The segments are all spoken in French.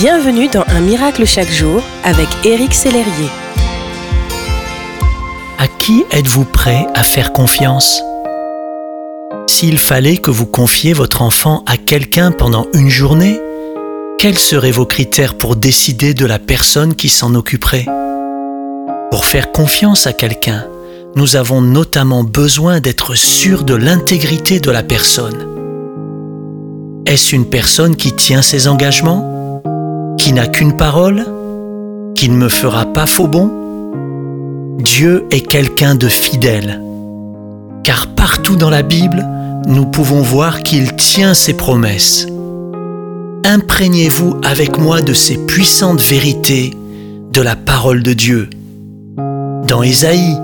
Bienvenue dans Un miracle chaque jour avec Éric Sellerier. À qui êtes-vous prêt à faire confiance? S'il fallait que vous confiez votre enfant à quelqu'un pendant une journée, quels seraient vos critères pour décider de la personne qui s'en occuperait? Pour faire confiance à quelqu'un, nous avons notamment besoin d'être sûrs de l'intégrité de la personne. Est-ce une personne qui tient ses engagements? Qui n'a qu'une parole, qui ne me fera pas faux bon? Dieu est quelqu'un de fidèle, car partout dans la Bible, nous pouvons voir qu'il tient ses promesses. Imprégnez-vous avec moi de ces puissantes vérités de la parole de Dieu. Dans Ésaïe,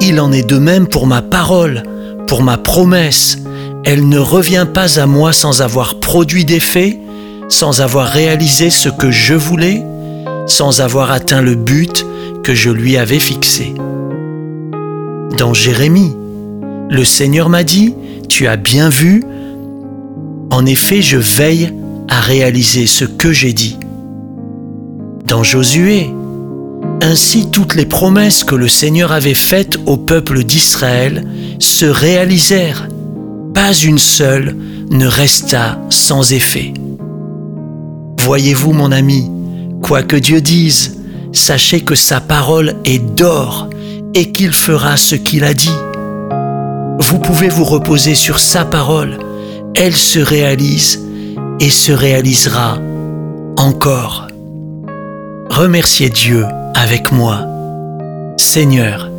il en est de même pour ma parole, pour ma promesse. Elle ne revient pas à moi sans avoir produit d'effet sans avoir réalisé ce que je voulais, sans avoir atteint le but que je lui avais fixé. Dans Jérémie, le Seigneur m'a dit, Tu as bien vu, en effet je veille à réaliser ce que j'ai dit. Dans Josué, ainsi toutes les promesses que le Seigneur avait faites au peuple d'Israël se réalisèrent. Pas une seule ne resta sans effet. Voyez-vous, mon ami, quoi que Dieu dise, sachez que sa parole est d'or et qu'il fera ce qu'il a dit. Vous pouvez vous reposer sur sa parole, elle se réalise et se réalisera encore. Remerciez Dieu avec moi. Seigneur,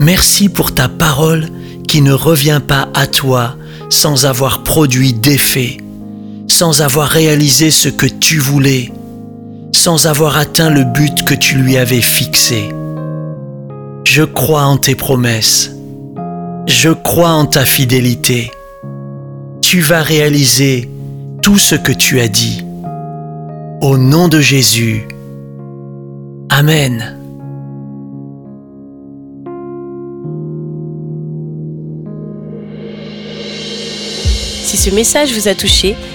merci pour ta parole qui ne revient pas à toi sans avoir produit d'effet sans avoir réalisé ce que tu voulais, sans avoir atteint le but que tu lui avais fixé. Je crois en tes promesses. Je crois en ta fidélité. Tu vas réaliser tout ce que tu as dit. Au nom de Jésus. Amen. Si ce message vous a touché,